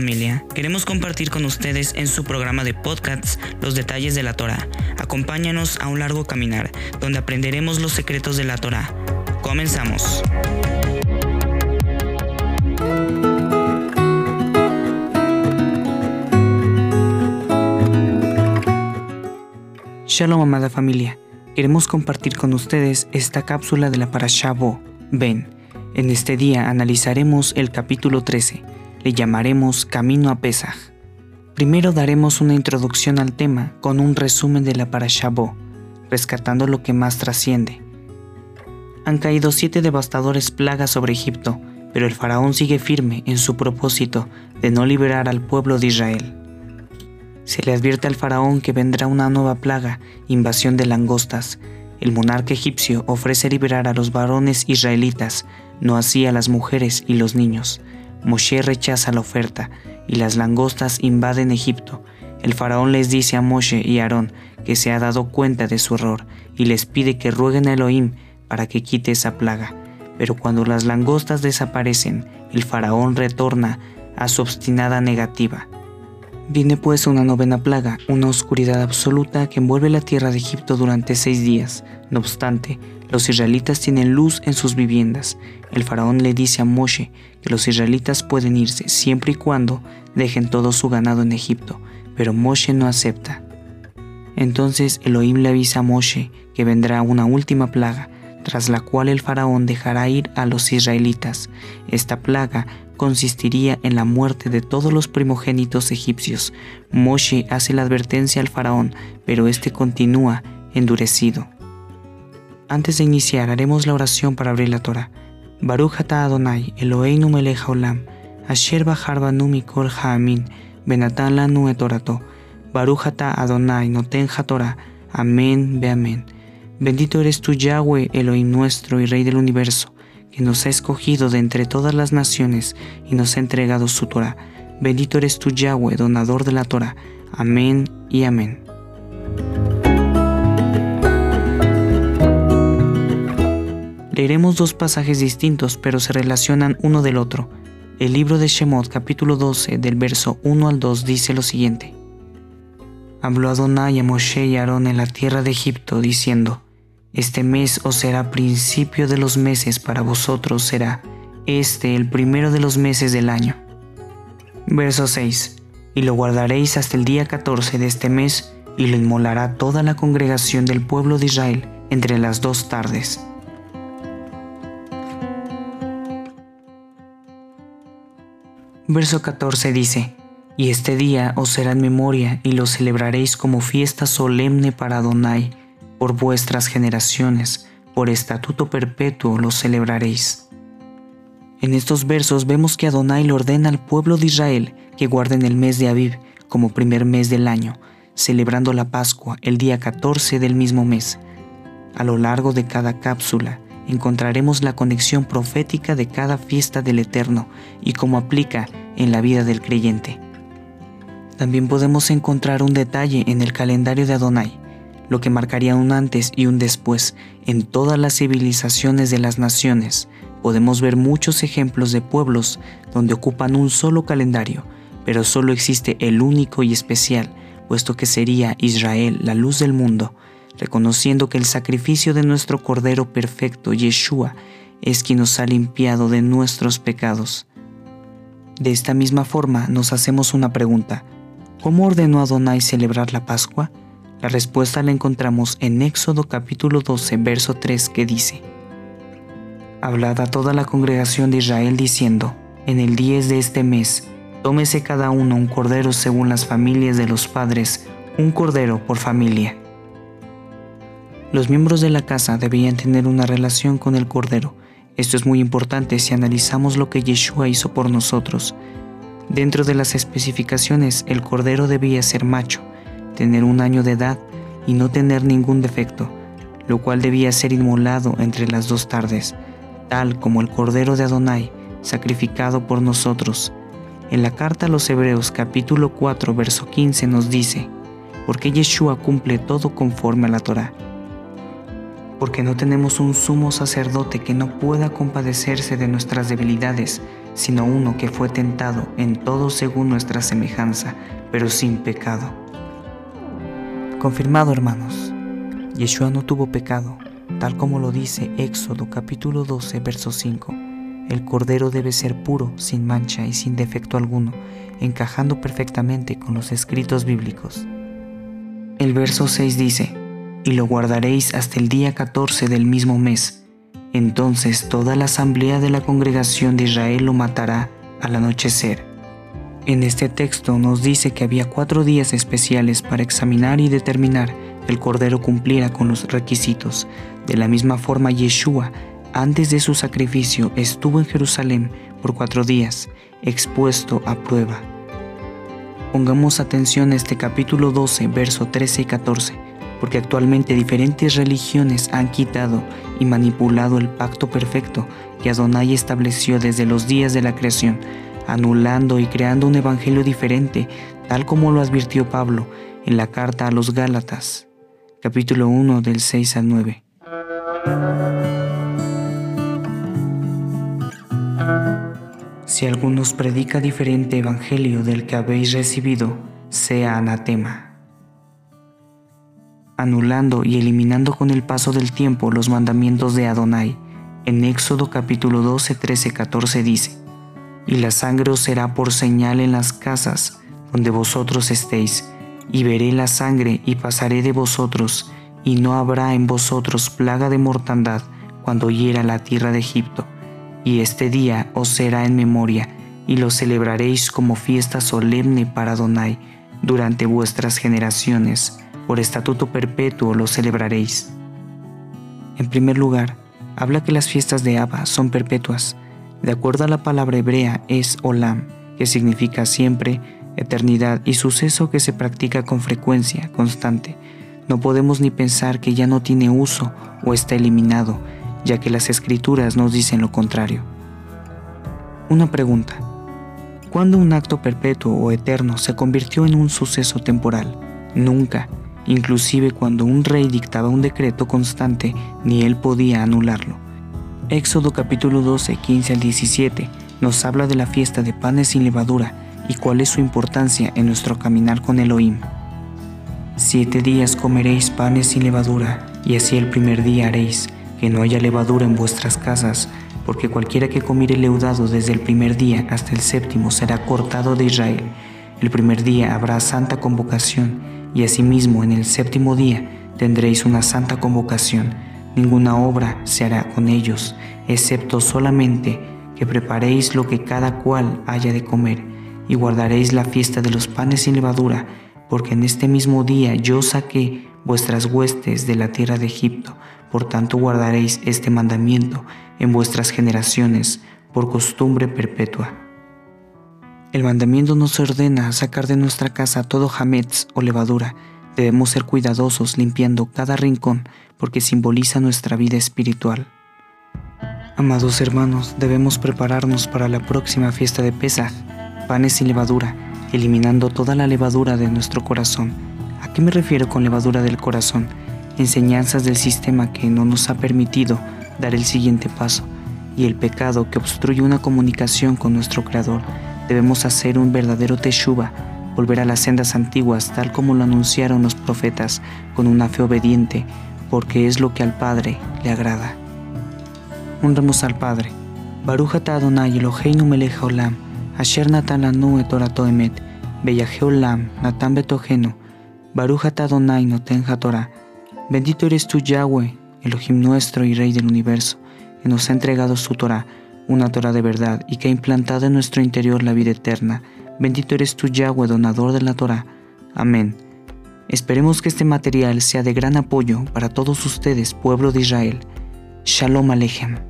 familia, queremos compartir con ustedes en su programa de podcasts los detalles de la Torah. Acompáñanos a un largo caminar donde aprenderemos los secretos de la Torah. Comenzamos. Shalom amada familia, queremos compartir con ustedes esta cápsula de la Parashá Bo, Ben. En este día analizaremos el capítulo 13, le llamaremos Camino a Pesaj. Primero daremos una introducción al tema con un resumen de la Parashá Bo, rescatando lo que más trasciende. Han caído siete devastadores plagas sobre Egipto, pero el faraón sigue firme en su propósito de no liberar al pueblo de Israel. Se le advierte al faraón que vendrá una nueva plaga, invasión de langostas. El monarca egipcio ofrece liberar a los varones israelitas, no así a las mujeres y los niños. Moshe rechaza la oferta y las langostas invaden Egipto. El faraón les dice a Moshe y Aarón que se ha dado cuenta de su error y les pide que rueguen a Elohim para que quite esa plaga. Pero cuando las langostas desaparecen, el faraón retorna a su obstinada negativa. Viene pues una novena plaga, una oscuridad absoluta que envuelve la tierra de Egipto durante seis días. No obstante, los israelitas tienen luz en sus viviendas. El faraón le dice a Moshe que los israelitas pueden irse siempre y cuando dejen todo su ganado en Egipto, pero Moshe no acepta. Entonces Elohim le avisa a Moshe que vendrá una última plaga, tras la cual el faraón dejará ir a los israelitas. Esta plaga consistiría en la muerte de todos los primogénitos egipcios. Moshe hace la advertencia al faraón, pero este continúa endurecido. Antes de iniciar, haremos la oración para abrir la Torah. Baruch ata Adonai, Eloheinu melech haolam, asher bahar banu mikol ha'amin, benatan lanu et orato. Baruch ata Adonai, noten Torah. Amén, ve amén. Bendito eres tú, Yahweh, Elohim nuestro y Rey del universo que nos ha escogido de entre todas las naciones y nos ha entregado su Torah. Bendito eres tú, Yahweh, donador de la Torah. Amén y amén. Leeremos dos pasajes distintos, pero se relacionan uno del otro. El libro de Shemot, capítulo 12, del verso 1 al 2, dice lo siguiente. Habló Adonai a Moshe y Aarón en la tierra de Egipto, diciendo, este mes os será principio de los meses para vosotros será este el primero de los meses del año. Verso 6. Y lo guardaréis hasta el día 14 de este mes y lo inmolará toda la congregación del pueblo de Israel entre las dos tardes. Verso 14 dice, Y este día os será en memoria y lo celebraréis como fiesta solemne para Adonai por vuestras generaciones, por estatuto perpetuo lo celebraréis. En estos versos vemos que Adonai le ordena al pueblo de Israel que guarden el mes de Aviv como primer mes del año, celebrando la Pascua el día 14 del mismo mes. A lo largo de cada cápsula encontraremos la conexión profética de cada fiesta del Eterno y cómo aplica en la vida del creyente. También podemos encontrar un detalle en el calendario de Adonai, lo que marcaría un antes y un después en todas las civilizaciones de las naciones. Podemos ver muchos ejemplos de pueblos donde ocupan un solo calendario, pero solo existe el único y especial, puesto que sería Israel la luz del mundo, reconociendo que el sacrificio de nuestro Cordero perfecto, Yeshua, es quien nos ha limpiado de nuestros pecados. De esta misma forma nos hacemos una pregunta. ¿Cómo ordenó Adonai celebrar la Pascua? La respuesta la encontramos en Éxodo capítulo 12, verso 3, que dice, Hablad a toda la congregación de Israel diciendo, en el 10 de este mes, tómese cada uno un cordero según las familias de los padres, un cordero por familia. Los miembros de la casa debían tener una relación con el cordero. Esto es muy importante si analizamos lo que Yeshua hizo por nosotros. Dentro de las especificaciones, el cordero debía ser macho, tener un año de edad y no tener ningún defecto, lo cual debía ser inmolado entre las dos tardes, tal como el Cordero de Adonai, sacrificado por nosotros. En la carta a los Hebreos capítulo 4 verso 15 nos dice, porque Yeshua cumple todo conforme a la Torah. Porque no tenemos un sumo sacerdote que no pueda compadecerse de nuestras debilidades, sino uno que fue tentado en todo según nuestra semejanza, pero sin pecado. Confirmado, hermanos, Yeshua no tuvo pecado, tal como lo dice Éxodo capítulo 12, verso 5. El cordero debe ser puro, sin mancha y sin defecto alguno, encajando perfectamente con los escritos bíblicos. El verso 6 dice, y lo guardaréis hasta el día 14 del mismo mes. Entonces toda la asamblea de la congregación de Israel lo matará al anochecer. En este texto nos dice que había cuatro días especiales para examinar y determinar que el Cordero cumpliera con los requisitos. De la misma forma, Yeshua, antes de su sacrificio, estuvo en Jerusalén por cuatro días, expuesto a prueba. Pongamos atención a este capítulo 12, verso 13 y 14 porque actualmente diferentes religiones han quitado y manipulado el pacto perfecto que Adonai estableció desde los días de la creación, anulando y creando un evangelio diferente, tal como lo advirtió Pablo en la carta a los Gálatas, capítulo 1 del 6 al 9. Si algunos predica diferente evangelio del que habéis recibido, sea anatema anulando y eliminando con el paso del tiempo los mandamientos de Adonai. En Éxodo capítulo 12, 13, 14 dice, Y la sangre os será por señal en las casas donde vosotros estéis, y veré la sangre y pasaré de vosotros, y no habrá en vosotros plaga de mortandad cuando hiera la tierra de Egipto. Y este día os será en memoria, y lo celebraréis como fiesta solemne para Adonai durante vuestras generaciones por estatuto perpetuo lo celebraréis. En primer lugar, habla que las fiestas de Abba son perpetuas. De acuerdo a la palabra hebrea es olam, que significa siempre, eternidad y suceso que se practica con frecuencia, constante. No podemos ni pensar que ya no tiene uso o está eliminado, ya que las escrituras nos dicen lo contrario. Una pregunta. ¿Cuándo un acto perpetuo o eterno se convirtió en un suceso temporal? Nunca, Inclusive cuando un rey dictaba un decreto constante, ni él podía anularlo. Éxodo capítulo 12, 15 al 17 nos habla de la fiesta de panes sin levadura y cuál es su importancia en nuestro caminar con Elohim. Siete días comeréis panes sin levadura, y así el primer día haréis, que no haya levadura en vuestras casas, porque cualquiera que comiere leudado desde el primer día hasta el séptimo será cortado de Israel. El primer día habrá santa convocación, y asimismo en el séptimo día tendréis una santa convocación. Ninguna obra se hará con ellos, excepto solamente que preparéis lo que cada cual haya de comer, y guardaréis la fiesta de los panes sin levadura, porque en este mismo día yo saqué vuestras huestes de la tierra de Egipto, por tanto guardaréis este mandamiento en vuestras generaciones por costumbre perpetua. El mandamiento nos ordena sacar de nuestra casa todo jametz o levadura. Debemos ser cuidadosos limpiando cada rincón porque simboliza nuestra vida espiritual. Amados hermanos, debemos prepararnos para la próxima fiesta de Pesaj, panes sin levadura, eliminando toda la levadura de nuestro corazón. ¿A qué me refiero con levadura del corazón? Enseñanzas del sistema que no nos ha permitido dar el siguiente paso y el pecado que obstruye una comunicación con nuestro Creador Debemos hacer un verdadero teshuva, volver a las sendas antiguas tal como lo anunciaron los profetas, con una fe obediente, porque es lo que al Padre le agrada. Honremos al Padre. Baruch atah Adonai Eloheinu melech haolam, asher natan lanu et torato emet, beyaje olam, natan betogenu, Baruch atah Adonai noten Torah. Bendito eres tú, Yahweh, Elohim nuestro y Rey del universo, que nos ha entregado su Torah una Torah de verdad y que ha implantado en nuestro interior la vida eterna. Bendito eres tú, Yahweh, donador de la Torah. Amén. Esperemos que este material sea de gran apoyo para todos ustedes, pueblo de Israel. Shalom Aleichem.